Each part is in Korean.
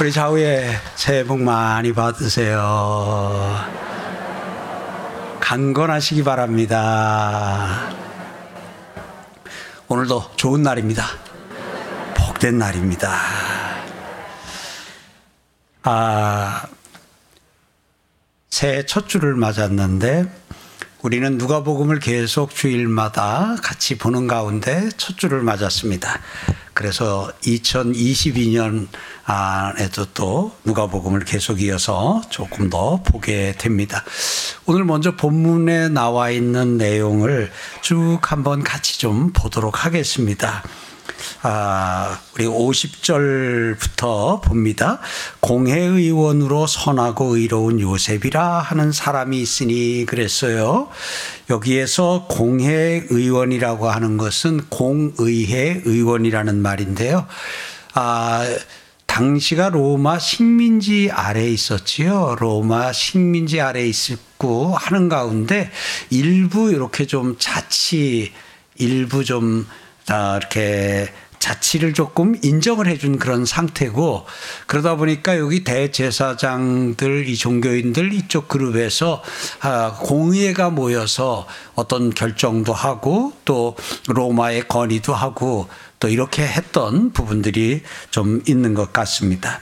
우리 좌우에 새해 복 많이 받으세요. 강건하시기 바랍니다. 오늘도 좋은 날입니다. 복된 날입니다. 아, 새해 첫 주를 맞았는데 우리는 누가복음을 계속 주일마다 같이 보는 가운데 첫 주를 맞았습니다. 그래서 2022년 안에도 또 누가복음을 계속 이어서 조금 더 보게 됩니다. 오늘 먼저 본문에 나와 있는 내용을 쭉 한번 같이 좀 보도록 하겠습니다. 아, 우리 50절부터 봅니다. 공회의원으로 선하고 의로운 요셉이라 하는 사람이 있으니 그랬어요. 여기에서 공회의원이라고 하는 것은 공의회 의원이라는 말인데요. 아, 당시가 로마 식민지 아래에 있었지요. 로마 식민지 아래에 있었고 하는 가운데 일부 이렇게 좀 자치, 일부 좀 아, 이렇게 자치를 조금 인정을 해준 그런 상태고 그러다 보니까 여기 대제사장들 이 종교인들 이쪽 그룹에서 아, 공의회가 모여서 어떤 결정도 하고 또 로마의 건의도 하고 또 이렇게 했던 부분들이 좀 있는 것 같습니다.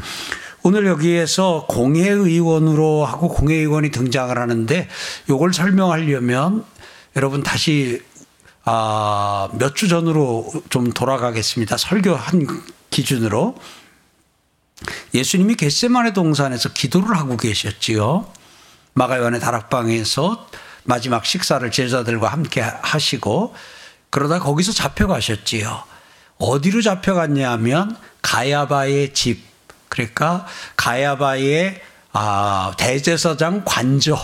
오늘 여기에서 공회의원으로 하고 공회의원이 등장을 하는데 이걸 설명하려면 여러분 다시 아, 몇 주 전으로 좀 돌아가겠습니다. 설교한 기준으로 예수님이 겟세마네 동산에서 기도를 하고 계셨지요. 마가요한의 다락방에서 마지막 식사를 제자들과 함께 하시고 그러다 거기서 잡혀가셨지요. 어디로 잡혀갔냐면 가야바의 집 그러니까 가야바의 아, 대제사장 관저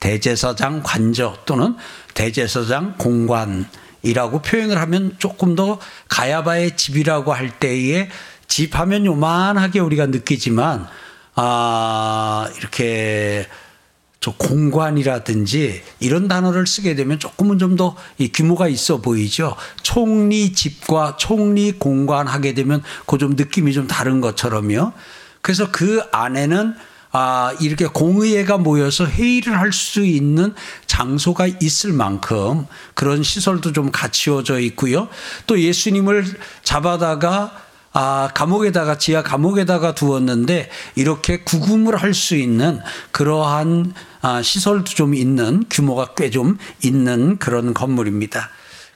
대제사장 관저 또는 대제사장 공관 이라고 표현을 하면 조금 더 가야바의 집이라고 할 때에 집 하면 요만하게 우리가 느끼지만 아 이렇게 저 공관이라든지 이런 단어를 쓰게 되면 조금은 좀 더 규모가 있어 보이죠. 총리 집과 총리 공관 하게 되면 그 좀 느낌이 좀 다른 것처럼요. 그래서 그 안에는 아, 이렇게 공의회가 모여서 회의를 할 수 있는 장소가 있을 만큼 그런 시설도 좀 갖추어져 있고요. 또 예수님을 잡아다가 아, 감옥에다가 지하 감옥에다가 두었는데 이렇게 구금을 할 수 있는 그러한 아, 시설도 좀 있는 규모가 꽤 좀 있는 그런 건물입니다.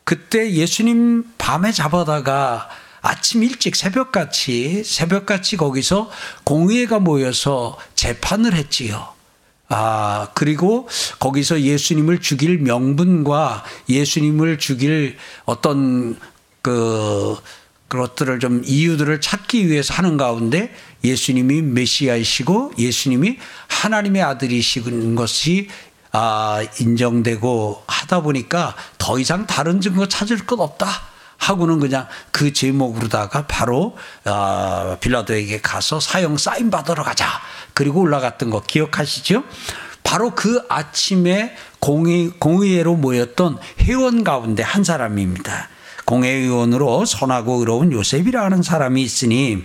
그때 예수님 밤에 잡아다가 아침 일찍 새벽같이 새벽같이 거기서 공의회가 모여서 재판을 했지요. 아, 그리고 거기서 예수님을 죽일 명분과 예수님을 죽일 어떤 그 그것들을 좀 이유들을 찾기 위해서 하는 가운데 예수님이 메시아이시고 예수님이 하나님의 아들이시는 것이 아, 인정되고 하다 보니까 더 이상 다른 증거 찾을 것 없다. 하고는 그냥 그 제목으로다가 바로 어, 빌라도에게 가서 사형 사인 받으러 가자. 그리고 올라갔던 거 기억하시죠? 바로 그 아침에 공의, 공의회로 모였던 회원 가운데 한 사람입니다. 공회의원으로 선하고 의로운 요셉이라는 사람이 있으니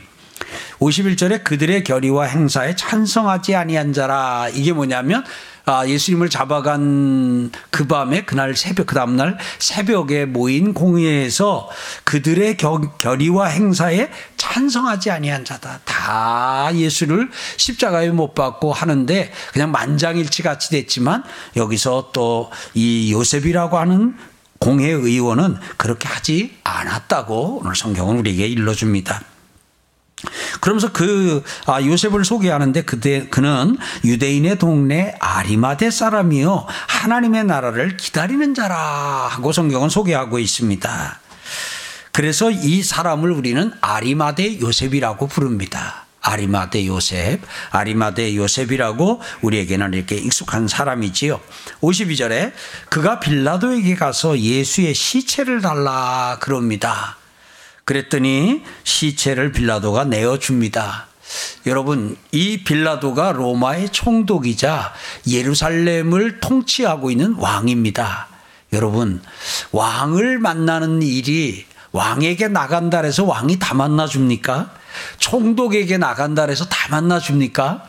51절에 그들의 결의와 행사에 찬성하지 아니한 자라 이게 뭐냐면 아, 예수님을 잡아간 그 밤에 그날 새벽 그 다음 날 새벽에 모인 공회에서 그들의 겨, 결의와 행사에 찬성하지 아니한 자다. 다 예수를 십자가에 못 박고 하는데 그냥 만장일치 같이 됐지만 여기서 또 이 요셉이라고 하는 공회 의원은 그렇게 하지 않았다고 오늘 성경은 우리에게 일러줍니다. 그러면서 그 아, 요셉을 소개하는데 그때 그는 유대인의 동네 아리마대 사람이요 하나님의 나라를 기다리는 자라 하고 성경은 소개하고 있습니다. 그래서 이 사람을 우리는 아리마대 요셉이라고 부릅니다. 아리마대 요셉, 아리마대 요셉이라고 우리에게는 이렇게 익숙한 사람이지요. 52절에 그가 빌라도에게 가서 예수의 시체를 달라 그럽니다. 그랬더니 시체를 빌라도가 내어줍니다. 여러분, 이 빌라도가 로마의 총독이자 예루살렘을 통치하고 있는 왕입니다. 여러분, 왕을 만나는 일이 왕에게 나간다 해서 왕이 다 만나줍니까? 총독에게 나간다 해서 다 만나줍니까?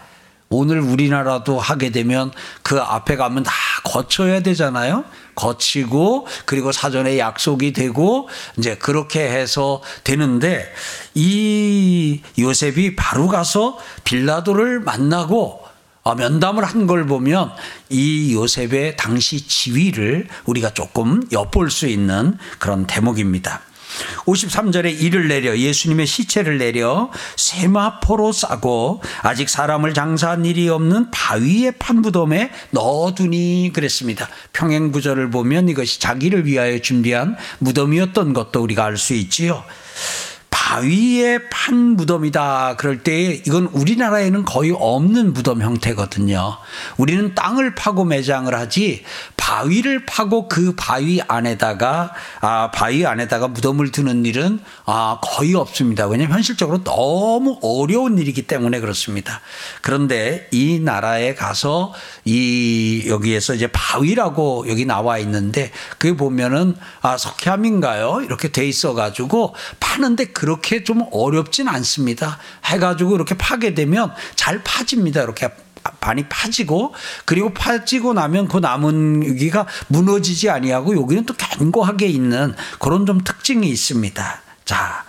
오늘 우리나라도 하게 되면 그 앞에 가면 다 거쳐야 되잖아요. 거치고 그리고 사전에 약속이 되고 이제 그렇게 해서 되는데 이 요셉이 바로 가서 빌라도를 만나고 어, 면담을 한 걸 보면 이 요셉의 당시 지위를 우리가 조금 엿볼 수 있는 그런 대목입니다. 53절에 이를 내려 예수님의 시체를 내려 세마포로 싸고 아직 사람을 장사한 일이 없는 바위의 판부덤에 넣어두니 그랬습니다. 평행 구절을 보면 이것이 자기를 위하여 준비한 무덤이었던 것도 우리가 알 수 있지요. 바위에 판 무덤이다. 그럴 때 이건 우리나라에는 거의 없는 무덤 형태거든요. 우리는 땅을 파고 매장을 하지 바위를 파고 그 바위 안에다가 아 바위 안에다가 무덤을 두는 일은 아 거의 없습니다. 왜냐하면 현실적으로 너무 어려운 일이기 때문에 그렇습니다. 그런데 이 나라에 가서 이 여기에서 이제 바위라고 여기 나와 있는데 그게 보면은 아 석회암인가요? 이렇게 돼 있어 가지고 파는데 그렇게 좀 어렵진 않습니다. 해가지고 이렇게 파게 되면 잘 파집니다. 이렇게 반이 파지고 그리고 파지고 나면 그 남은 여기가 무너지지 아니하고 여기는 또 견고하게 있는 그런 좀 특징이 있습니다. 자,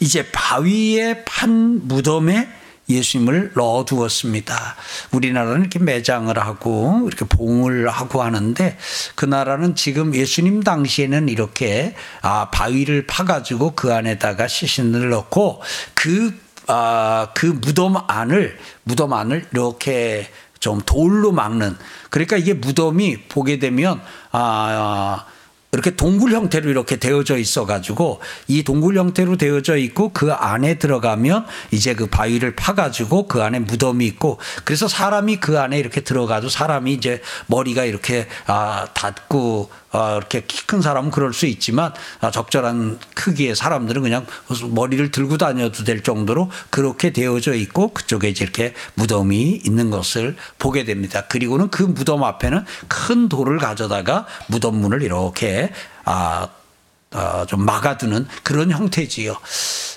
이제 바위에 판 무덤에 예수님을 넣어 두었습니다. 우리나라는 이렇게 매장을 하고 이렇게 봉을 하고 하는데 그 나라는 지금 예수님 당시에는 이렇게 아 바위를 파가지고 그 안에다가 시신을 넣고 그 아, 그 무덤 안을 무덤 안을 이렇게 좀 돌로 막는 그러니까 이게 무덤이 보게 되면 아 이렇게 동굴 형태로 이렇게 되어져 있어 가지고 이 동굴 형태로 되어져 있고 그 안에 들어가면 이제 그 바위를 파 가지고 그 안에 무덤이 있고 그래서 사람이 그 안에 이렇게 들어가도 사람이 이제 머리가 이렇게 아 닿고 어, 이렇게 키 큰 사람은 그럴 수 있지만 아, 적절한 크기의 사람들은 그냥 머리를 들고 다녀도 될 정도로 그렇게 되어져 있고 그쪽에 이렇게 무덤이 있는 것을 보게 됩니다. 그리고는 그 무덤 앞에는 큰 돌을 가져다가 무덤 문을 이렇게 아, 어, 좀 막아두는 그런 형태지요.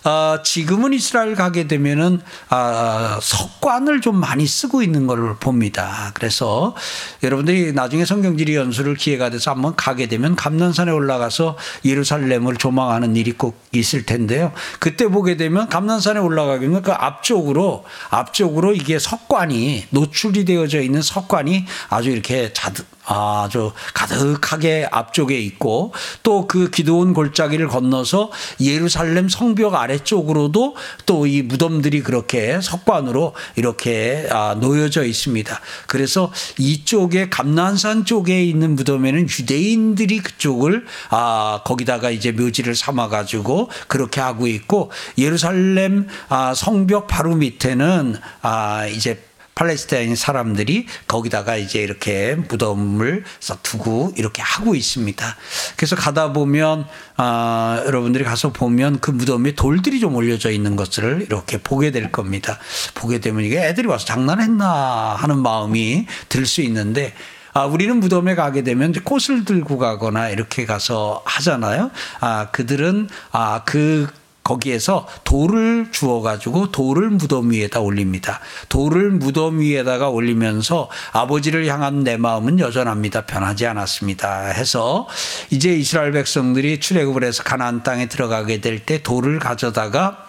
어, 지금은 이스라엘 가게 되면은 어, 석관을 좀 많이 쓰고 있는 걸 봅니다. 그래서 여러분들이 나중에 성경지리 연수를 기회가 돼서 한번 가게 되면 감난산에 올라가서 예루살렘을 조망하는 일이 꼭 있을 텐데요. 그때 보게 되면 감난산에 올라가게 되면 그 앞쪽으로 앞쪽으로 이게 석관이 노출이 되어져 있는 석관이 아주 이렇게 자드, 아주 가득하게 앞쪽에 있고 또 그 기도원 골짜기를 건너서 예루살렘 성벽 아래쪽으로도 또 이 무덤들이 그렇게 석관으로 이렇게 아, 놓여져 있습니다. 그래서 이쪽에 감난산 쪽에 있는 무덤에는 유대인들이 그쪽을 아 거기다가 이제 묘지를 삼아 가지고 그렇게 하고 있고 예루살렘 아 성벽 바로 밑에는 아 이제 팔레스타인 사람들이 거기다가 이제 이렇게 무덤을 두고 이렇게 하고 있습니다. 그래서 가다 보면 아, 여러분들이 가서 보면 그 무덤에 돌들이 좀 올려져 있는 것을 이렇게 보게 될 겁니다. 보게 되면 이게 애들이 와서 장난했나 하는 마음이 들 수 있는데 아, 우리는 무덤에 가게 되면 꽃을 들고 가거나 이렇게 가서 하잖아요. 아, 그들은 아, 그 거기에서 돌을 주어 가지고 돌을 무덤 위에다 올립니다. 돌을 무덤 위에다가 올리면서 아버지를 향한 내 마음은 여전합니다. 변하지 않았습니다. 해서 이제 이스라엘 백성들이 출애굽을 해서 가나안 땅에 들어가게 될 때 돌을 가져다가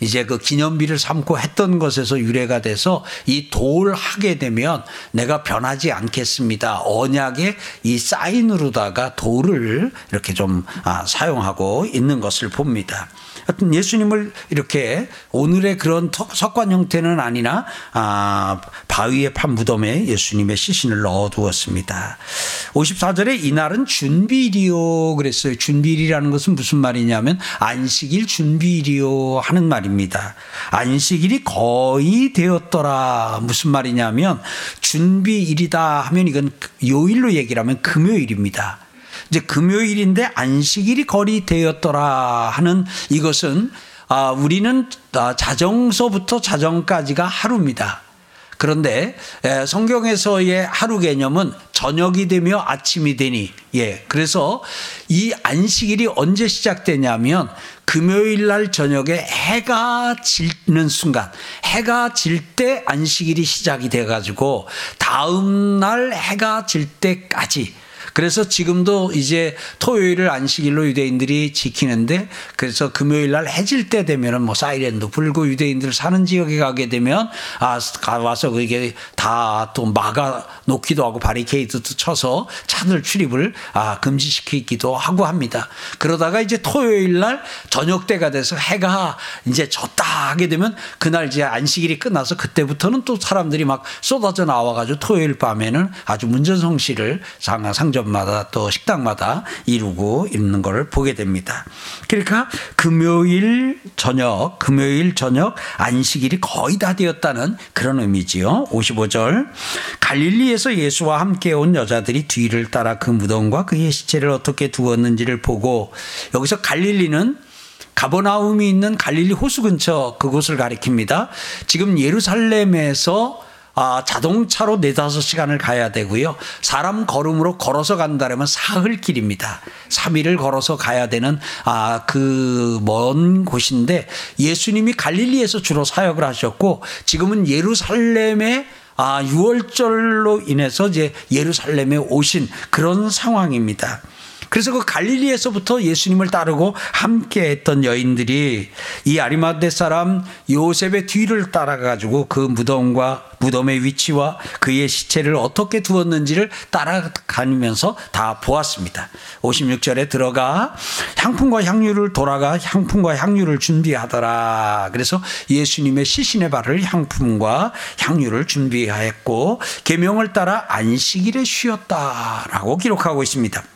이제 그 기념비를 삼고 했던 것에서 유래가 돼서 이돌 하게 되면 내가 변하지 않겠습니다. 언약의 이 사인으로다가 돌을 이렇게 좀 아, 사용하고 있는 것을 봅니다. 하여튼 예수님을 이렇게 오늘의 그런 석관 형태는 아니나 아, 바위에 판 무덤에 예수님의 시신을 넣어두었습니다. 54절에 이날은 준비일이요 그랬어요. 준비일이라는 것은 무슨 말이냐면 안식일 준비일이요 하는 말입니다. 안식일이 거의 되었더라 무슨 말이냐면 준비일이다 하면 이건 요일로 얘기를 하면 금요일입니다. 이제 금요일인데 안식일이 거리되었더라 하는 이것은 아, 우리는 아, 자정서부터 자정까지가 하루입니다. 그런데 성경에서의 하루 개념은 저녁이 되며 아침이 되니 예 그래서 이 안식일이 언제 시작되냐면 금요일 날 저녁에 해가 지는 순간 해가 질 때 안식일이 시작이 돼 가지고 다음 날 해가 질 때까지 그래서 지금도 이제 토요일을 안식일로 유대인들이 지키는데 그래서 금요일 날 해질 때 되면은 뭐 사이렌도 불고 유대인들 사는 지역에 가게 되면 아 와서 그게 다 또 막아 놓기도 하고 바리케이드도 쳐서 차들 출입을 아 금지시키기도 하고 합니다. 그러다가 이제 토요일 날 저녁 때가 돼서 해가 이제 졌다 하게 되면 그날 이제 안식일이 끝나서 그때부터는 또 사람들이 막 쏟아져 나와 가지고 토요일 밤에는 아주 문전성시를 상점 마다 또 식당마다 이루고 있는 것을 보게 됩니다. 그러니까 금요일 저녁, 금요일 저녁 안식일이 거의 다 되었다는 그런 의미지요. 55절. 갈릴리에서 예수와 함께 온 여자들이 뒤를 따라 그 무덤과 그의 시체를 어떻게 두었는지를 보고 여기서 갈릴리는 가버나움이 있는 갈릴리 호수 근처 그곳을 가리킵니다. 지금 예루살렘에서 아, 자동차로 네다섯 시간을 가야 되고요. 사람 걸음으로 걸어서 간다면 사흘 길입니다. 3일을 걸어서 가야 되는 아, 그 먼 곳인데 예수님이 갈릴리에서 주로 사역을 하셨고 지금은 예루살렘에 아, 6월절로 인해서 이제 예루살렘에 오신 그런 상황입니다. 그래서 그 갈릴리에서부터 예수님을 따르고 함께 했던 여인들이 이 아리마대 사람 요셉의 뒤를 따라 가지고 그 무덤과 무덤의 위치와 그의 시체를 어떻게 두었는지를 따라가면서 다 보았습니다. 56절에 들어가 향품과 향유를 돌아가 향품과 향유를 준비하더라. 그래서 예수님의 시신의 발을 향품과 향유를 준비하였고 계명을 따라 안식일에 쉬었다라고 기록하고 있습니다.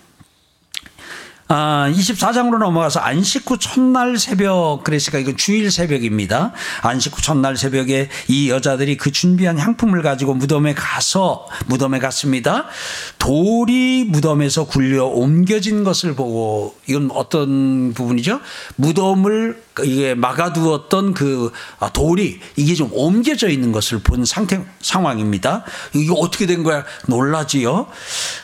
아, 24장으로 넘어가서 안식 후 첫날 새벽, 그랬으니까 이건 주일 새벽입니다. 안식 후 첫날 새벽에 이 여자들이 그 준비한 향품을 가지고 무덤에 가서 무덤에 갔습니다. 돌이 무덤에서 굴려 옮겨진 것을 보고 이건 어떤 부분이죠? 무덤을 이게 막아두었던 그 아, 돌이 이게 좀 옮겨져 있는 것을 본 상태 상황입니다. 이게 어떻게 된 거야? 놀라지요.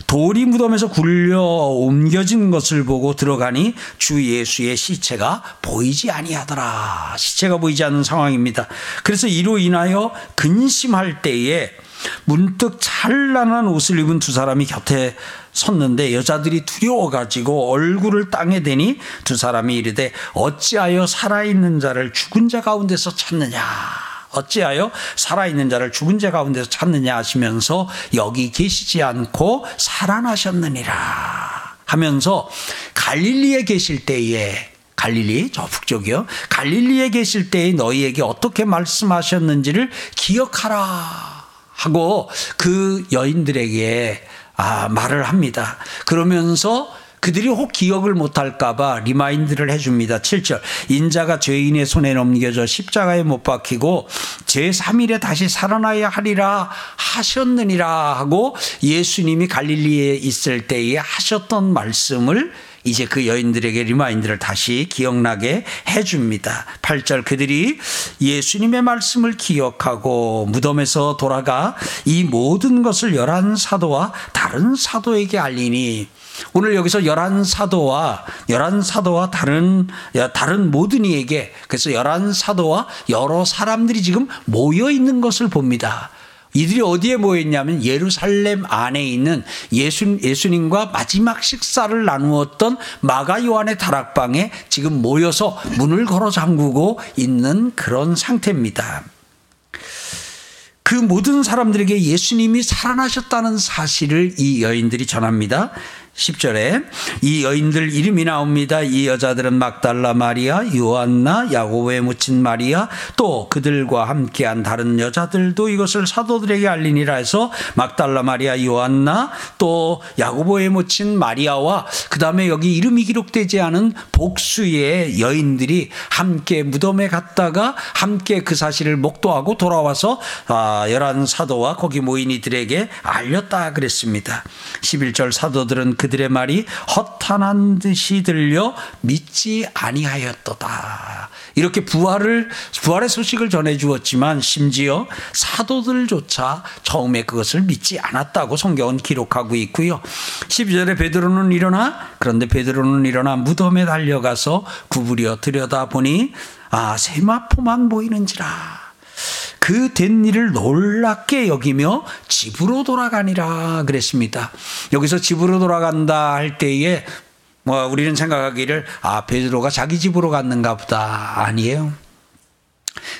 돌이 무덤에서 굴려 옮겨진 것을 보고 들어가니 주 예수의 시체가 보이지 아니하더라. 시체가 보이지 않는 상황입니다. 그래서 이로 인하여 근심할 때에 문득 찬란한 옷을 입은 두 사람이 곁에 섰는데 여자들이 두려워가지고 얼굴을 땅에 대니 두 사람이 이르되 어찌하여 살아있는 자를 죽은 자 가운데서 찾느냐? 어찌하여 살아있는 자를 죽은 자 가운데서 찾느냐? 하시면서 여기 계시지 않고 살아나셨느니라 하면서 갈릴리에 계실 때에 갈릴리 저 북쪽이요. 갈릴리에 계실 때에 너희에게 어떻게 말씀하셨는지를 기억하라 하고 그 여인들에게 아, 말을 합니다. 그러면서 그들이 혹 기억을 못할까봐 remind를 해줍니다. 7절. 인자가 죄인의 손에 넘겨져 십자가에 못 박히고 제3일에 다시 살아나야 하리라 하셨느니라 하고 예수님이 갈릴리에 있을 때에 하셨던 말씀을 이제 그 여인들에게 remind를 다시 기억나게 해줍니다. 8절 그들이 예수님의 말씀을 기억하고 무덤에서 돌아가 이 모든 것을 열한 사도와 다른 사도에게 알리니 오늘 여기서 열한 사도와 열한 사도와 다른 다른 모든 이에게 그래서 열한 사도와 여러 사람들이 지금 모여 있는 것을 봅니다. 이들이 어디에 모였냐면 예루살렘 안에 있는 예수, 예수님과 마지막 식사를 나누었던 마가 요한의 다락방에 지금 모여서 문을 걸어 잠그고 있는 그런 상태입니다. 그 모든 사람들에게 예수님이 살아나셨다는 사실을 이 여인들이 전합니다. 10절에 이 여인들 이름이 나옵니다. 이 여자들은 막달라 마리아, 요한나, 야고보의 묻힌 마리아, 또 그들과 함께한 다른 여자들도 이것을 사도들에게 알리니라 해서 막달라 마리아, 요한나, 또 야고보의 묻힌 마리아와 그 다음에 여기 이름이 기록되지 않은 복수의 여인들이 함께 무덤에 갔다가 함께 그 사실을 목도하고 돌아와서 아, 열한 사도와 거기 모인 이들에게 알렸다 그랬습니다. 11절 사도들은 그 그들의 말이 허탄한 듯이 들려 믿지 아니하였도다. 이렇게 부활을 부활의 소식을 전해 주었지만 심지어 사도들조차 처음에 그것을 믿지 않았다고 성경은 기록하고 있고요. 12절에 베드로는 일어나 그런데 베드로는 일어나 무덤에 달려가서 구부려 들여다보니 아 세마포만 보이는지라 그 된 일을 놀랍게 여기며 집으로 돌아가니라 그랬습니다. 여기서 집으로 돌아간다 할 때에 뭐 우리는 생각하기를 아 베드로가 자기 집으로 갔는가 보다 아니에요.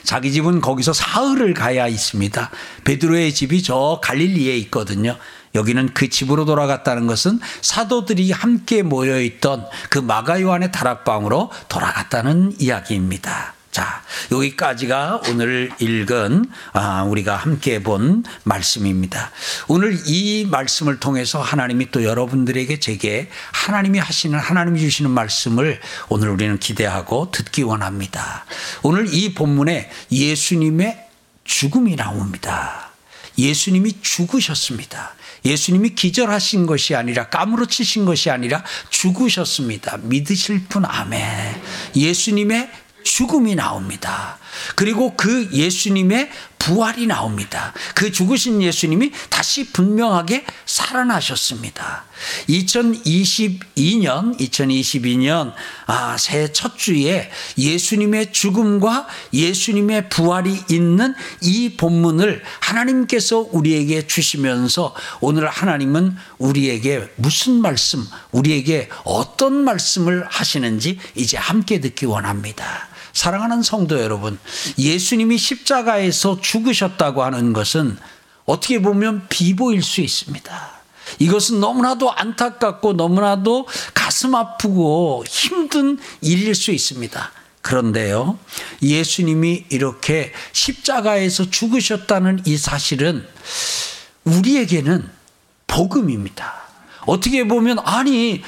자기 집은 거기서 사흘을 가야 있습니다. 베드로의 집이 저 갈릴리에 있거든요. 여기는 그 집으로 돌아갔다는 것은 사도들이 함께 모여 있던 그 마가 요한의 다락방으로 돌아갔다는 이야기입니다. 자, 여기까지가 오늘 읽은 아, 우리가 함께 본 말씀입니다. 오늘 이 말씀을 통해서 하나님이 또 여러분들에게 제게 하나님이 하시는 하나님이 주시는 말씀을 오늘 우리는 기대하고 듣기 원합니다. 오늘 이 본문에 예수님의 죽음이 나옵니다. 예수님이 죽으셨습니다. 예수님이 기절하신 것이 아니라 까무러치신 것이 아니라 죽으셨습니다. 믿으실 분 아멘. 예수님의 죽음이 나옵니다. 그리고 그 예수님의 부활이 나옵니다. 그 죽으신 예수님이 다시 분명하게 살아나셨습니다. 2022년, 2022년, 아, 새해 첫 주에 예수님의 죽음과 예수님의 부활이 있는 이 본문을 하나님께서 우리에게 주시면서 오늘 하나님은 우리에게 무슨 말씀, 우리에게 어떤 말씀을 하시는지 이제 함께 듣기 원합니다. 사랑하는 성도 여러분, 예수님이 십자가에서 죽으셨다고 하는 것은 어떻게 보면 비보일 수 있습니다. 이것은 너무나도 안타깝고 너무나도 가슴 아프고 힘든 일일 수 있습니다. 그런데요, 예수님이 이렇게 십자가에서 죽으셨다는 이 사실은 우리에게는 복음입니다. 어떻게 보면, 아니,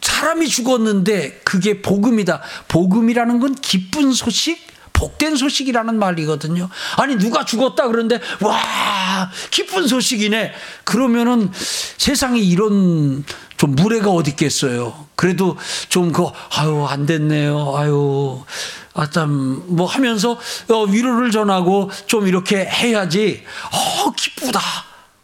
사람이 죽었는데 그게 복음이다. 복음이라는 건 기쁜 소식, 복된 소식이라는 말이거든요. 아니 누가 죽었다 그러는데 와 기쁜 소식이네. 그러면은 세상에 이런 좀 무례가 어디 있겠어요. 그래도 좀 그 아유 안 됐네요. 아유 아참 뭐 하면서 어, 위로를 전하고 좀 이렇게 해야지. 어 기쁘다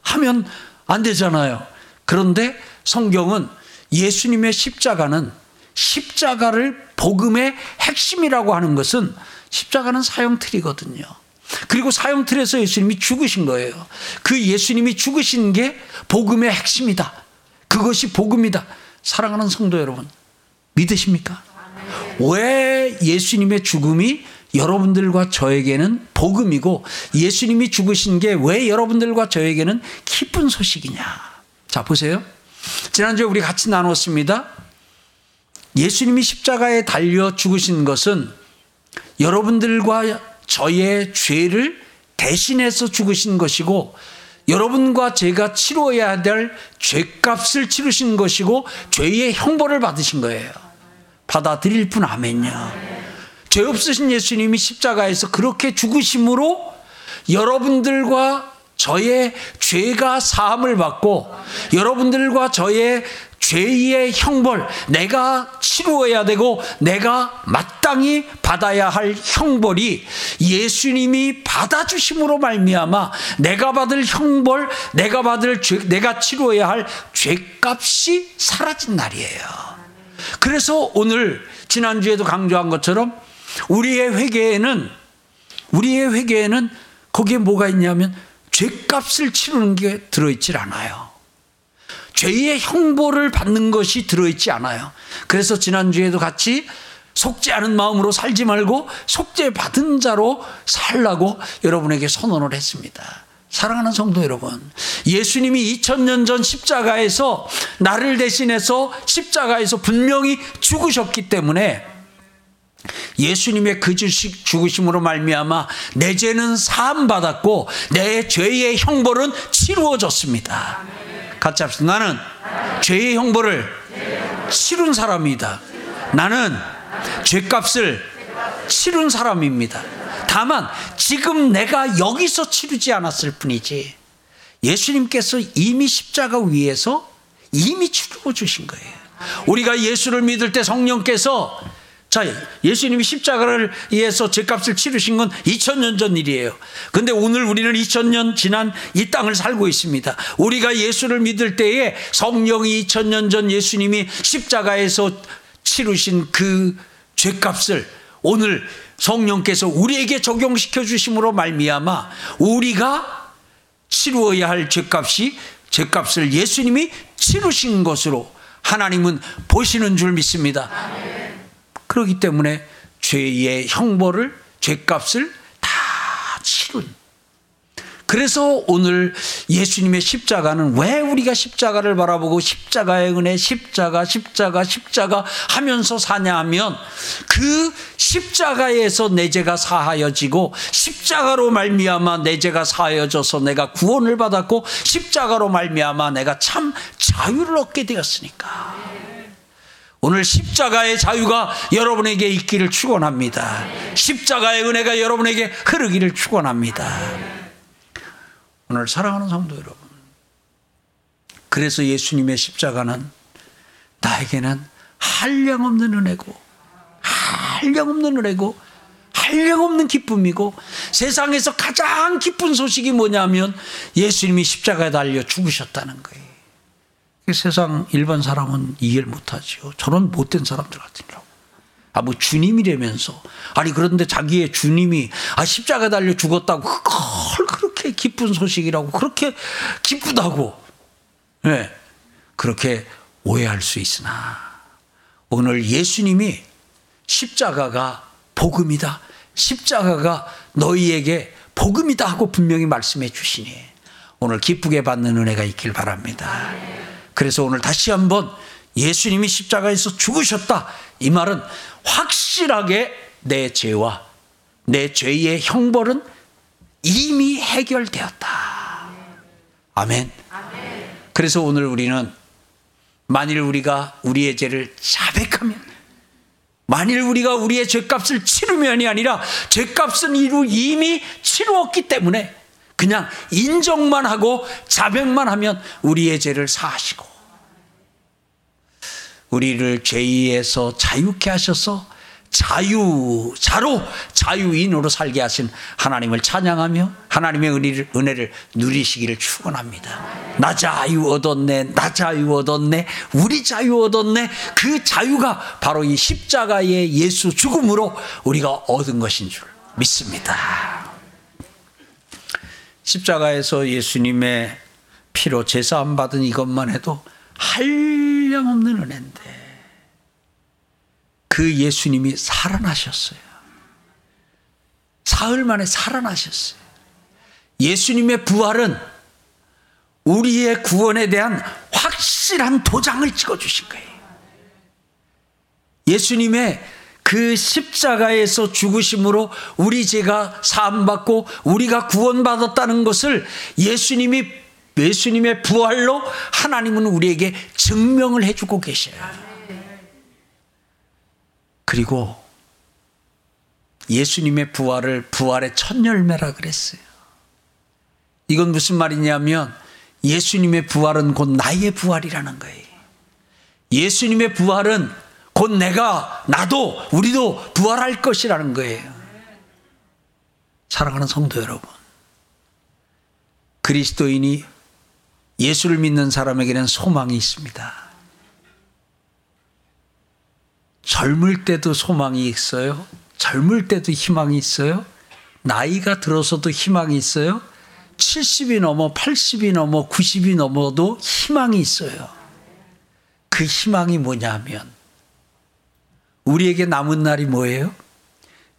하면 안 되잖아요. 그런데 성경은 예수님의 십자가는 십자가를 복음의 핵심이라고 하는 것은 십자가는 사형틀이거든요. 그리고 사형틀에서 예수님이 죽으신 거예요. 그 예수님이 죽으신 게 복음의 핵심이다. 그것이 복음이다. 사랑하는 성도 여러분, 믿으십니까? 왜 예수님의 죽음이 여러분들과 저에게는 복음이고 예수님이 죽으신 게 왜 여러분들과 저에게는 기쁜 소식이냐? 자, 보세요. 지난주에 우리 같이 나눴습니다. 예수님이 십자가에 달려 죽으신 것은 여러분들과 저의 죄를 대신해서 죽으신 것이고 여러분과 제가 치러야 될 죄값을 치르신 것이고 죄의 형벌을 받으신 거예요. 받아들일 뿐 아멘요. 죄 없으신 예수님이 십자가에서 그렇게 죽으심으로 여러분들과 저의 죄가 사함을 받고 여러분들과 저의 죄의 형벌 내가 치루어야 되고 내가 마땅히 받아야 할 형벌이 예수님이 받아주심으로 말미암아 내가 받을 형벌 내가 받을 죄 내가 치루어야 할 죄값이 사라진 날이에요. 그래서 오늘 지난주에도 강조한 것처럼 우리의 회개에는 우리의 회개에는 거기에 뭐가 있냐면 죄값을 치르는 게 들어있질 않아요. 죄의 형벌을 받는 것이 들어있지 않아요. 그래서 지난주에도 같이 속지 않은 마음으로 살지 말고 속죄 받은 자로 살라고 여러분에게 선언을 했습니다. 사랑하는 성도 여러분, 예수님이 2000년 전 십자가에서 나를 대신해서 십자가에서 분명히 죽으셨기 때문에 예수님의 그 죽으심으로 말미암아 내 죄는 사함 받았고 내 죄의 형벌은 치루어졌습니다. 같이 합시다. 나는 죄의 형벌을 치룬 사람이다. 나는 죄값을 치룬 사람입니다. 다만 지금 내가 여기서 치르지 않았을 뿐이지 예수님께서 이미 십자가 위에서 이미 치루어 주신 거예요. 우리가 예수를 믿을 때 성령께서 자, 예수님이 십자가를 위해서 죄값을 치르신 건 2000년 전 일이에요. 근데 오늘 우리는 2000년 지난 이 땅을 살고 있습니다. 우리가 예수를 믿을 때에 성령이 2000년 전 예수님이 십자가에서 치르신 그 죄값을 오늘 성령께서 우리에게 적용시켜 주심으로 말미암아 우리가 치루어야 할 죄값이 죄값을 예수님이 치르신 것으로 하나님은 보시는 줄 믿습니다. 그렇기 때문에 죄의 형벌을 죄값을 다 치른 그래서 오늘 예수님의 십자가는 왜 우리가 십자가를 바라보고 십자가의 은혜, 십자가, 십자가, 십자가 하면서 사냐 하면 그 십자가에서 내 죄가 사하여지고 십자가로 말미암아 내 죄가 사하여져서 내가 구원을 받았고 십자가로 말미암아 내가 참 자유를 얻게 되었으니까. 오늘 십자가의 자유가 여러분에게 있기를 축원합니다. 십자가의 은혜가 여러분에게 흐르기를 축원합니다. 오늘 사랑하는 성도 여러분. 그래서 예수님의 십자가는 나에게는 한량없는 은혜고, 한량없는 은혜고, 한량없는 기쁨이고, 세상에서 가장 기쁜 소식이 뭐냐면 예수님이 십자가에 달려 죽으셨다는 거예요. 세상 일반 사람은 이해를 못하죠. 저런 못된 사람들 같으라고. 아, 뭐 주님이라면서. 아니, 그런데 자기의 주님이 아, 십자가에 달려 죽었다고 그걸 그렇게 기쁜 소식이라고 그렇게 기쁘다고 네, 그렇게 오해할 수 있으나 오늘 예수님이 십자가가 복음이다. 십자가가 너희에게 복음이다 하고 분명히 말씀해 주시니 오늘 기쁘게 받는 은혜가 있길 바랍니다. 그래서 오늘 다시 한번 예수님이 십자가에서 죽으셨다. 이 말은 확실하게 내 죄와 내 죄의 형벌은 이미 해결되었다. 아멘. 그래서 오늘 우리는 만일 우리가 우리의 죄를 자백하면 만일 우리가 우리의 죄값을 치르면이 아니라 죄값은 이미 치루었기 때문에 그냥 인정만 하고 자백만 하면 우리의 죄를 사하시고 우리를 죄에서 자유케 하셔서 자유자로 자유인으로 살게 하신 하나님을 찬양하며 하나님의 은혜를, 은혜를 누리시기를 축원합니다. 나 자유 얻었네, 나 자유 얻었네, 우리 자유 얻었네. 그 자유가 바로 이 십자가의 예수 죽음으로 우리가 얻은 것인 줄 믿습니다. 십자가에서 예수님의 피로 제사함 받은 이것만 해도 한량없는 은혜인데 그 예수님이 살아나셨어요. 사흘 만에 살아나셨어요. 예수님의 부활은 우리의 구원에 대한 확실한 도장을 찍어 주신 거예요. 예수님의 그 십자가에서 죽으심으로 우리 죄가 사함받고 우리가 구원받았다는 것을 예수님이 예수님의 부활로 하나님은 우리에게 증명을 해주고 계셔요. 그리고 예수님의 부활을 부활의 첫 열매라 그랬어요. 이건 무슨 말이냐면 예수님의 부활은 곧 나의 부활이라는 거예요. 예수님의 부활은 곧 내가, 나도, 우리도 부활할 것이라는 거예요. 사랑하는 성도 여러분. 그리스도인이 예수를 믿는 사람에게는 소망이 있습니다. 젊을 때도 소망이 있어요. 젊을 때도 희망이 있어요. 나이가 들어서도 희망이 있어요. 70이 넘어 80이 넘어 90이 넘어도 희망이 있어요. 그 희망이 뭐냐면 우리에게 남은 날이 뭐예요?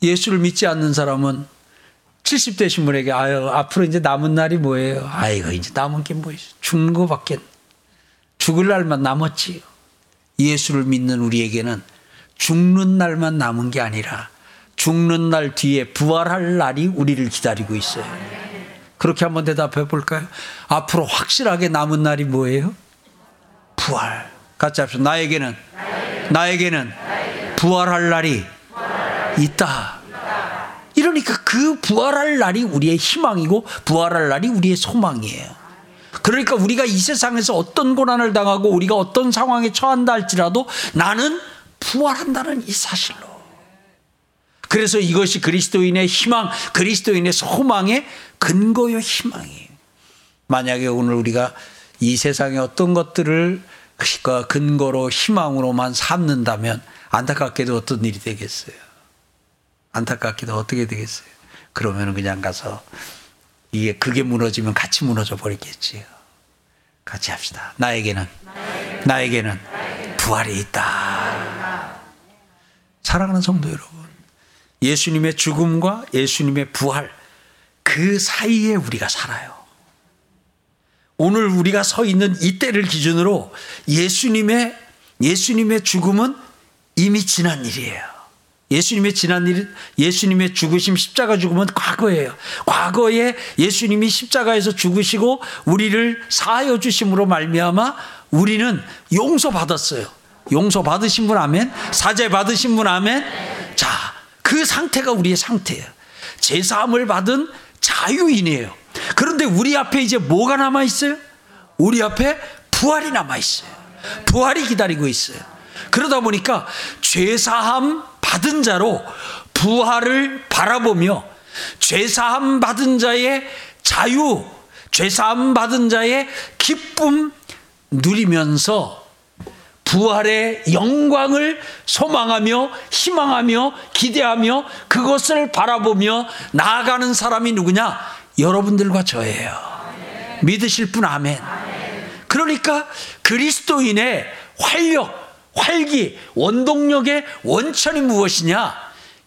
예수를 믿지 않는 사람은 70대신 분에게 아유 앞으로 이제 남은 날이 뭐예요? 아이고 이제 남은 게 뭐예요? 죽는 거밖에 죽을 날만 남았지요. 예수를 믿는 우리에게는 죽는 날만 남은 게 아니라 죽는 날 뒤에 부활할 날이 우리를 기다리고 있어요. 그렇게 한번 대답해 볼까요? 앞으로 확실하게 남은 날이 뭐예요? 부활. 같이 합시다. 나에게는, 나에게는 부활할 날이 있다. 이러니까 그 부활할 날이 우리의 희망이고 부활할 날이 우리의 소망이에요. 그러니까 우리가 이 세상에서 어떤 고난을 당하고 우리가 어떤 상황에 처한다 할지라도 나는 부활한다는 이 사실로. 그래서 이것이 그리스도인의 희망, 그리스도인의 소망의 근거요 희망이에요. 만약에 오늘 우리가 이 세상의 어떤 것들을 그 근거로 희망으로만 삼는다면 안타깝게도 어떤 일이 되겠어요? 안타깝게도 어떻게 되겠어요? 그러면 그냥 가서 이게 그게 무너지면 같이 무너져 버리겠지요. 같이 합시다. 나에게는 나에게는 부활이 있다. 사랑하는 성도 여러분, 예수님의 죽음과 예수님의 부활 그 사이에 우리가 살아요. 오늘 우리가 서 있는 이때를 기준으로 예수님의 예수님의 죽음은 이미 지난 일이에요. 예수님의 지난 일, 예수님의 죽으심 십자가 죽음은 과거예요. 과거에 예수님이 십자가에서 죽으시고 우리를 사하여 주심으로 말미암아 우리는 용서 받았어요. 용서 받으신 분 아멘. 사죄 받으신 분 아멘. 자, 그 상태가 우리의 상태예요. 제사함을 받은 자유인이에요. 그런데 우리 앞에 이제 뭐가 남아 있어요? 우리 앞에 부활이 남아 있어요. 부활이 기다리고 있어요. 그러다 보니까 죄사함 받은 자로 부활을 바라보며 죄사함 받은 자의 자유, 죄사함 받은 자의 기쁨 누리면서 부활의 영광을 소망하며 희망하며 기대하며 그것을 바라보며 나아가는 사람이 누구냐? 여러분들과 저예요. 믿으실 분 아멘. 그러니까 그리스도인의 활력, 활기, 원동력의 원천이 무엇이냐?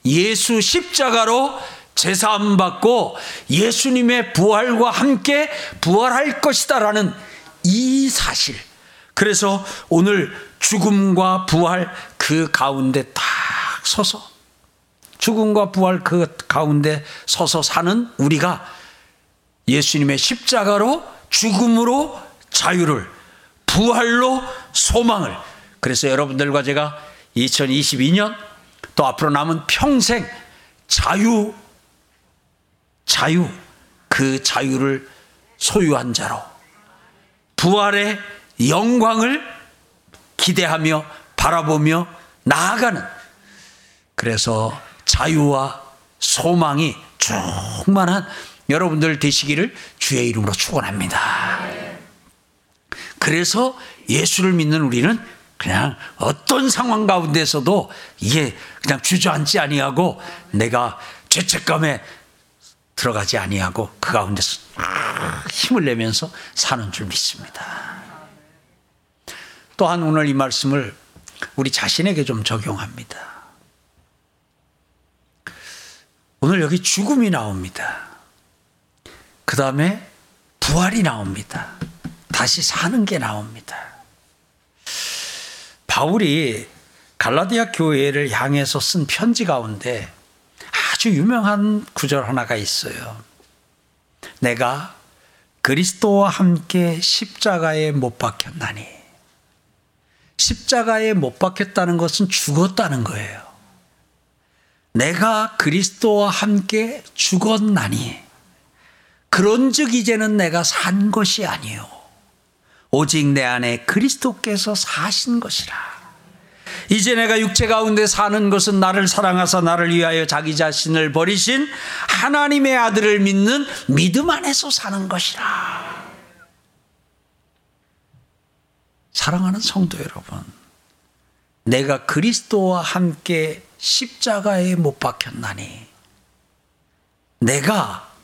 예수 십자가로 제사함 받고 예수님의 부활과 함께 부활할 것이다라는 이 사실. 그래서 오늘 죽음과 부활 그 가운데 딱 서서 죽음과 부활 그 가운데 서서 사는 우리가 예수님의 십자가로 죽음으로 자유를 부활로 소망을. 그래서 여러분들과 제가 2022년 또 앞으로 남은 평생 자유, 자유, 그 자유를 소유한 자로 부활의 영광을 기대하며 바라보며 나아가는. 그래서 자유와 소망이 충만한 여러분들 되시기를 주의 이름으로 축원합니다. 그래서 예수를 믿는 우리는 그냥 어떤 상황 가운데서도 이게 그냥 주저앉지 아니하고 내가 죄책감에 들어가지 아니하고 그 가운데서 힘을 내면서 사는 줄 믿습니다. 또한 오늘 이 말씀을 우리 자신에게 좀 적용합니다. 오늘 여기 죽음이 나옵니다. 그 다음에 부활이 나옵니다. 다시 사는 게 나옵니다. 바울이 갈라디아 교회를 향해서 쓴 편지 가운데 아주 유명한 구절 하나가 있어요. 내가 그리스도와 함께 십자가에 못 박혔나니. 십자가에 못 박혔다는 것은 죽었다는 거예요. 내가 그리스도와 함께 죽었나니. 그런즉 이제는 내가 산 것이 아니요 오직 내 안에 그리스도께서 사신 것이라. 이제 내가 육체 가운데 사는 것은 나를 사랑하사 나를 위하여 자기 자신을 버리신 하나님의 아들을 믿는 믿음 안에서 사는 것이라. 사랑하는 성도 여러분, 내가 그리스도와 함께 십자가에 못 박혔나니, 내가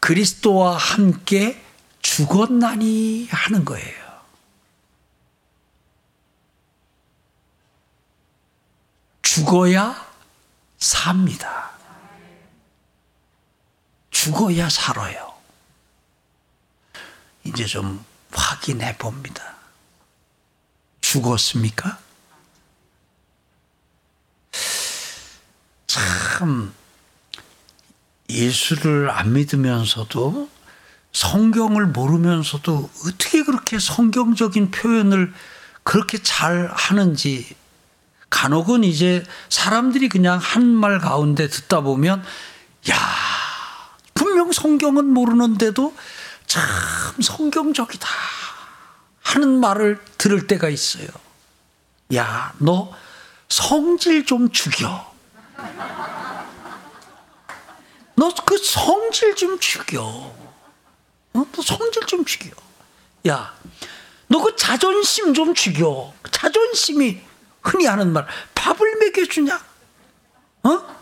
그리스도와 함께 죽었나니 하는 거예요. 죽어야 삽니다. 죽어야 살아요. 이제 좀 확인해 봅니다. 죽었습니까? 참, 예수를 안 믿으면서도 성경을 모르면서도 어떻게 그렇게 성경적인 표현을 그렇게 잘 하는지 간혹은 이제 사람들이 그냥 한 말 가운데 듣다 보면 야 분명 성경은 모르는데도 참 성경적이다 하는 말을 들을 때가 있어요. 야, 너 성질 좀 죽여. 너 그 성질 좀 죽여. 어? 너 성질 좀 죽여. 야, 너 그 자존심 좀 죽여. 자존심이 흔히 하는 말. 밥을 먹여주냐? 어?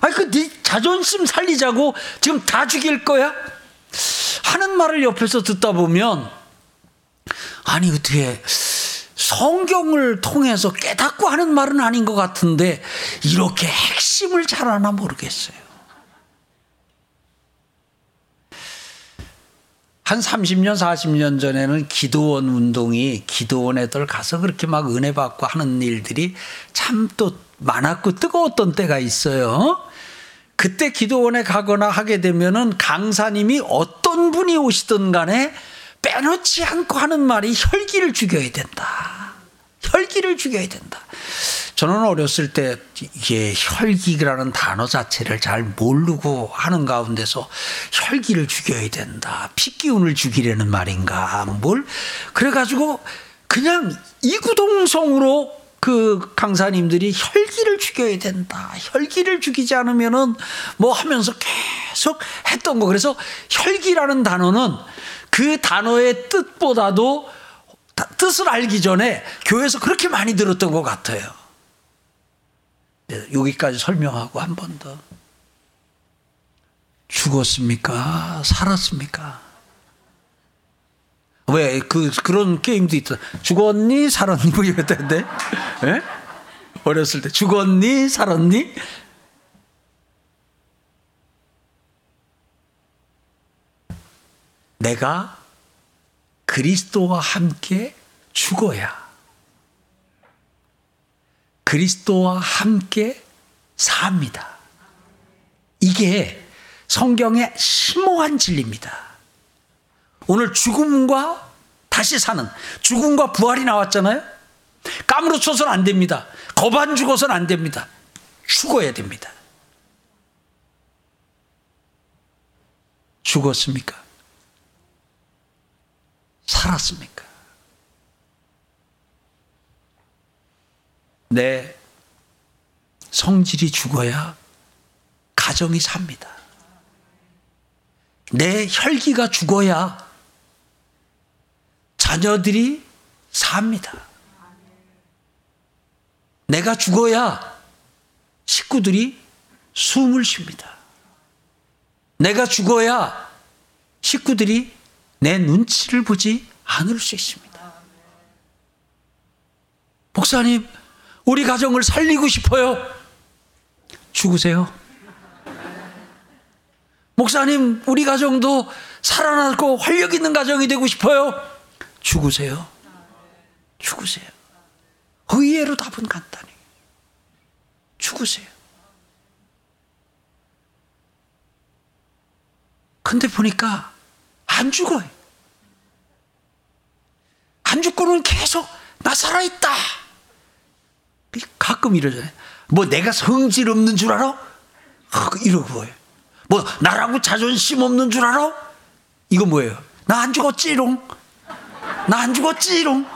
아니 그네 자존심 살리자고 지금 다 죽일 거야? 하는 말을 옆에서 듣다 보면 아니 어떻게 성경을 통해서 깨닫고 하는 말은 아닌 것 같은데 이렇게 핵심을 잘 아나 모르겠어요. 한 30년, 40년 전에는 기도원 운동이 기도원 애들 가서 그렇게 막 은혜 받고 하는 일들이 참 또 많았고 뜨거웠던 때가 있어요. 그때 기도원에 가거나 하게 되면은 강사님이 어떤 분이 오시든 간에 빼놓지 않고 하는 말이 혈기를 죽여야 된다. 혈기를 죽여야 된다. 저는 어렸을 때 이게 혈기라는 단어 자체를 잘 모르고 하는 가운데서 혈기를 죽여야 된다. 피기운을 죽이려는 말인가. 뭘. 그래가지고 그냥 이구동성으로 그 강사님들이 혈기를 죽여야 된다. 혈기를 죽이지 않으면은 뭐 하면서 계속 했던 거. 그래서 혈기라는 단어는 그 단어의 뜻보다도 뜻을 알기 전에 교회에서 그렇게 많이 들었던 것 같아요. 네, 여기까지 설명하고 한 번 더. 죽었습니까? 살았습니까? 왜, 그, 그런 게임도 있다. 죽었니? 살았니? 뭐 이랬던데? 예? 어렸을 때. 죽었니? 살았니? 내가 그리스도와 함께 죽어야 그리스도와 함께 삽니다. 이게 성경의 심오한 진리입니다. 오늘 죽음과 다시 사는 죽음과 부활이 나왔잖아요. 까무러쳐서는 안 됩니다. 거반 죽어서는 안 됩니다. 죽어야 됩니다. 죽었습니까? 살았습니까? 내 성질이 죽어야 가정이 삽니다. 내 혈기가 죽어야 자녀들이 삽니다. 내가 죽어야 식구들이 숨을 쉽니다. 내가 죽어야 식구들이 내 눈치를 보지 않을 수 있습니다. 목사님, 우리 가정을 살리고 싶어요. 죽으세요. 목사님, 우리 가정도 살아나고 활력 있는 가정이 되고 싶어요. 죽으세요. 죽으세요. 의외로 답은 간단해. 죽으세요. 근데 보니까 안 죽어요. 안 죽고는 계속 나 살아있다. 가끔 이러잖아요. 뭐 내가 성질 없는 줄 알아? 이러고 뭐예요. 뭐 나라고 자존심 없는 줄 알아? 이거 뭐예요? 나 안 죽었지롱. 나 안 죽었지롱.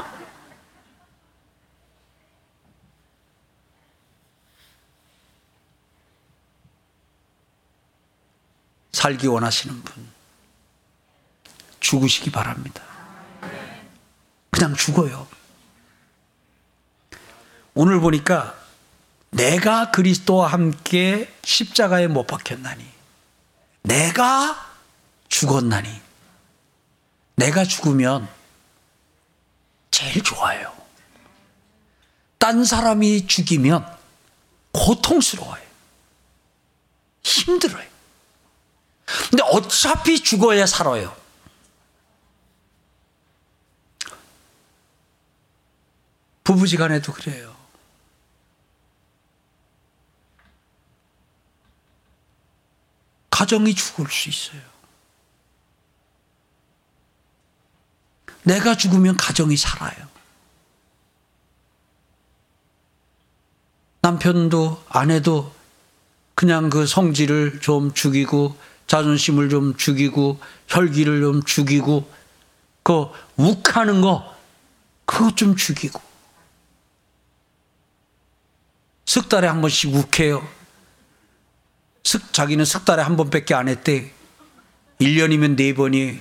살기 원하시는 분 죽으시기 바랍니다. 그냥 죽어요. 오늘 보니까 내가 그리스도와 함께 십자가에 못 박혔나니 내가 죽었나니 내가 죽으면 제일 좋아요. 딴 사람이 죽이면 고통스러워요. 힘들어요. 근데 어차피 죽어야 살아요. 부부지간에도 그래요. 가정이 죽을 수 있어요. 내가 죽으면 가정이 살아요. 남편도 아내도 그냥 그 성질을 좀 죽이고 자존심을 좀 죽이고 혈기를 좀 죽이고 그 욱하는 거 그것 좀 죽이고 석 달에 한 번씩 욱해요. 석, 자기는 석 달에 한 번밖에 안 했대. 1년이면 4번이,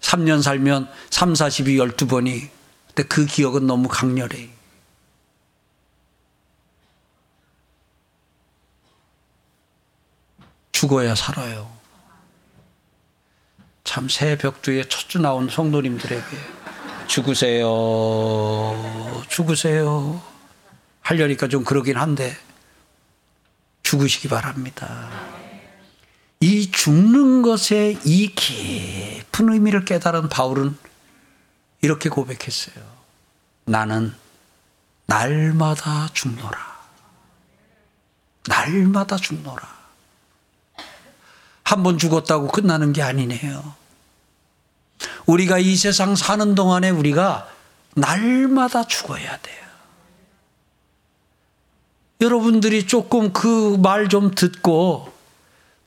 3년 살면 3, 40이 12번이. 근데 그 기억은 너무 강렬해. 죽어야 살아요. 참 새벽두에 첫주 나온 성도님들에게 죽으세요. 죽으세요. 하려니까 좀 그러긴 한데 죽으시기 바랍니다. 이 죽는 것에 이 깊은 의미를 깨달은 바울은 이렇게 고백했어요. 나는 날마다 죽노라. 날마다 죽노라. 한 번 죽었다고 끝나는 게 아니네요. 우리가 이 세상 사는 동안에 우리가 날마다 죽어야 돼요. 여러분들이 조금 그 말 좀 듣고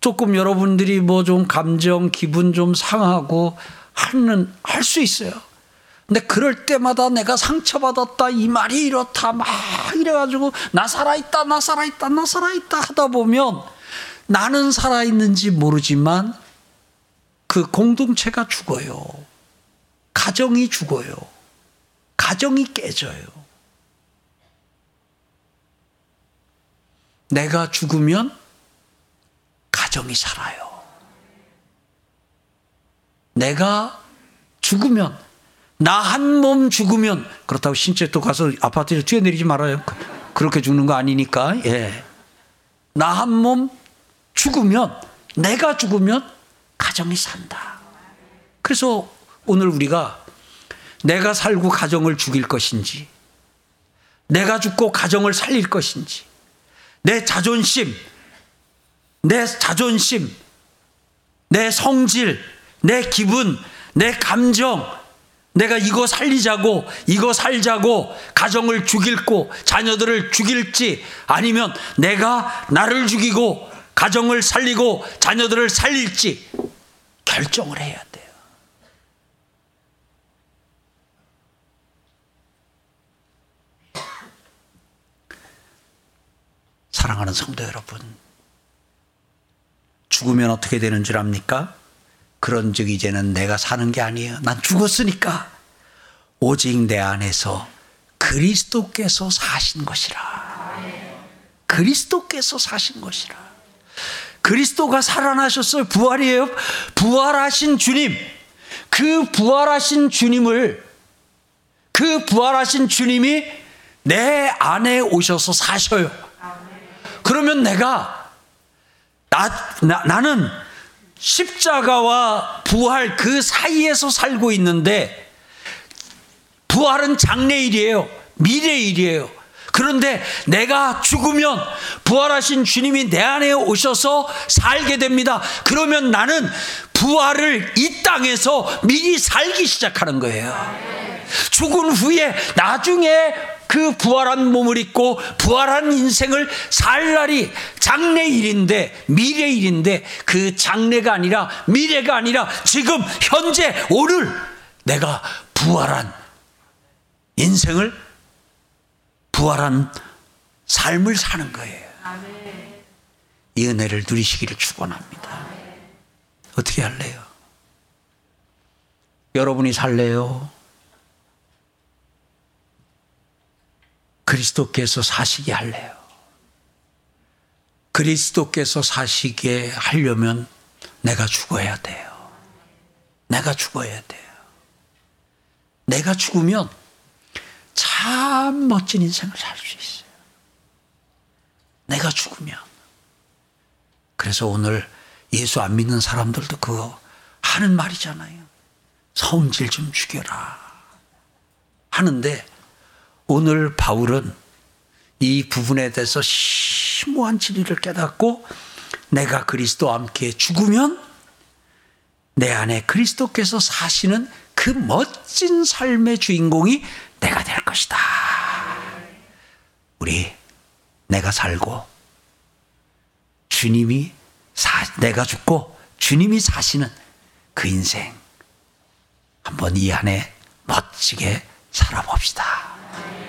조금 여러분들이 뭐 좀 감정, 기분 좀 상하고 하는, 할 수 있어요. 근데 그럴 때마다 내가 상처받았다, 이 말이 이렇다, 막 이래가지고 나 살아있다, 나 살아있다, 나 살아있다 하다 보면 나는 살아있는지 모르지만 그 공동체가 죽어요. 가정이 죽어요. 가정이 깨져요. 내가 죽으면 가정이 살아요. 내가 죽으면 나 한 몸 죽으면 그렇다고 신체 또 가서 아파트에서 뛰어내리지 말아요. 그렇게 죽는 거 아니니까. 예. 나 한 몸 죽으면 내가 죽으면 가정이 산다. 그래서 오늘 우리가 내가 살고 가정을 죽일 것인지 내가 죽고 가정을 살릴 것인지 내 자존심, 내 자존심, 내 성질, 내 기분, 내 감정, 내가 이거 살리자고, 이거 살자고, 가정을 죽일고, 자녀들을 죽일지, 아니면 내가 나를 죽이고, 가정을 살리고, 자녀들을 살릴지, 결정을 해야 돼 사랑하는 성도 여러분, 죽으면 어떻게 되는 줄 압니까? 그런 즉 이제는 내가 사는 게 아니에요. 난 죽었으니까. 오직 내 안에서 그리스도께서 사신 것이라. 그리스도께서 사신 것이라. 그리스도가 살아나셨어요. 부활이에요. 부활하신 주님. 그 부활하신 주님을, 그 부활하신 주님이 내 안에 오셔서 사셔요. 그러면 내가 나, 나, 나는 십자가와 부활 그 사이에서 살고 있는데 부활은 장래일이에요. 미래일이에요. 그런데 내가 죽으면 부활하신 주님이 내 안에 오셔서 살게 됩니다. 그러면 나는 부활을 이 땅에서 미리 살기 시작하는 거예요. 죽은 후에 나중에 그 부활한 몸을 입고 부활한 인생을 살 날이 장래 일인데 미래 일인데 그 장래가 아니라 미래가 아니라 지금 현재 오늘 내가 부활한 인생을 부활한 삶을 사는 거예요. 이 은혜를 누리시기를 축원합니다. 어떻게 할래요? 여러분이 살래요? 그리스도께서 사시게 할래요. 그리스도께서 사시게 하려면 내가 죽어야 돼요. 내가 죽어야 돼요. 내가 죽으면 참 멋진 인생을 살 수 있어요. 내가 죽으면. 그래서 오늘 예수 안 믿는 사람들도 그거 하는 말이잖아요. 성질 좀 죽여라. 하는데 오늘 바울은 이 부분에 대해서 심오한 진리를 깨닫고 내가 그리스도와 함께 죽으면 내 안에 그리스도께서 사시는 그 멋진 삶의 주인공이 내가 될 것이다. 우리 내가 살고 주님이 사, 내가 죽고 주님이 사시는 그 인생 한번 이 안에 멋지게 살아봅시다. Amen.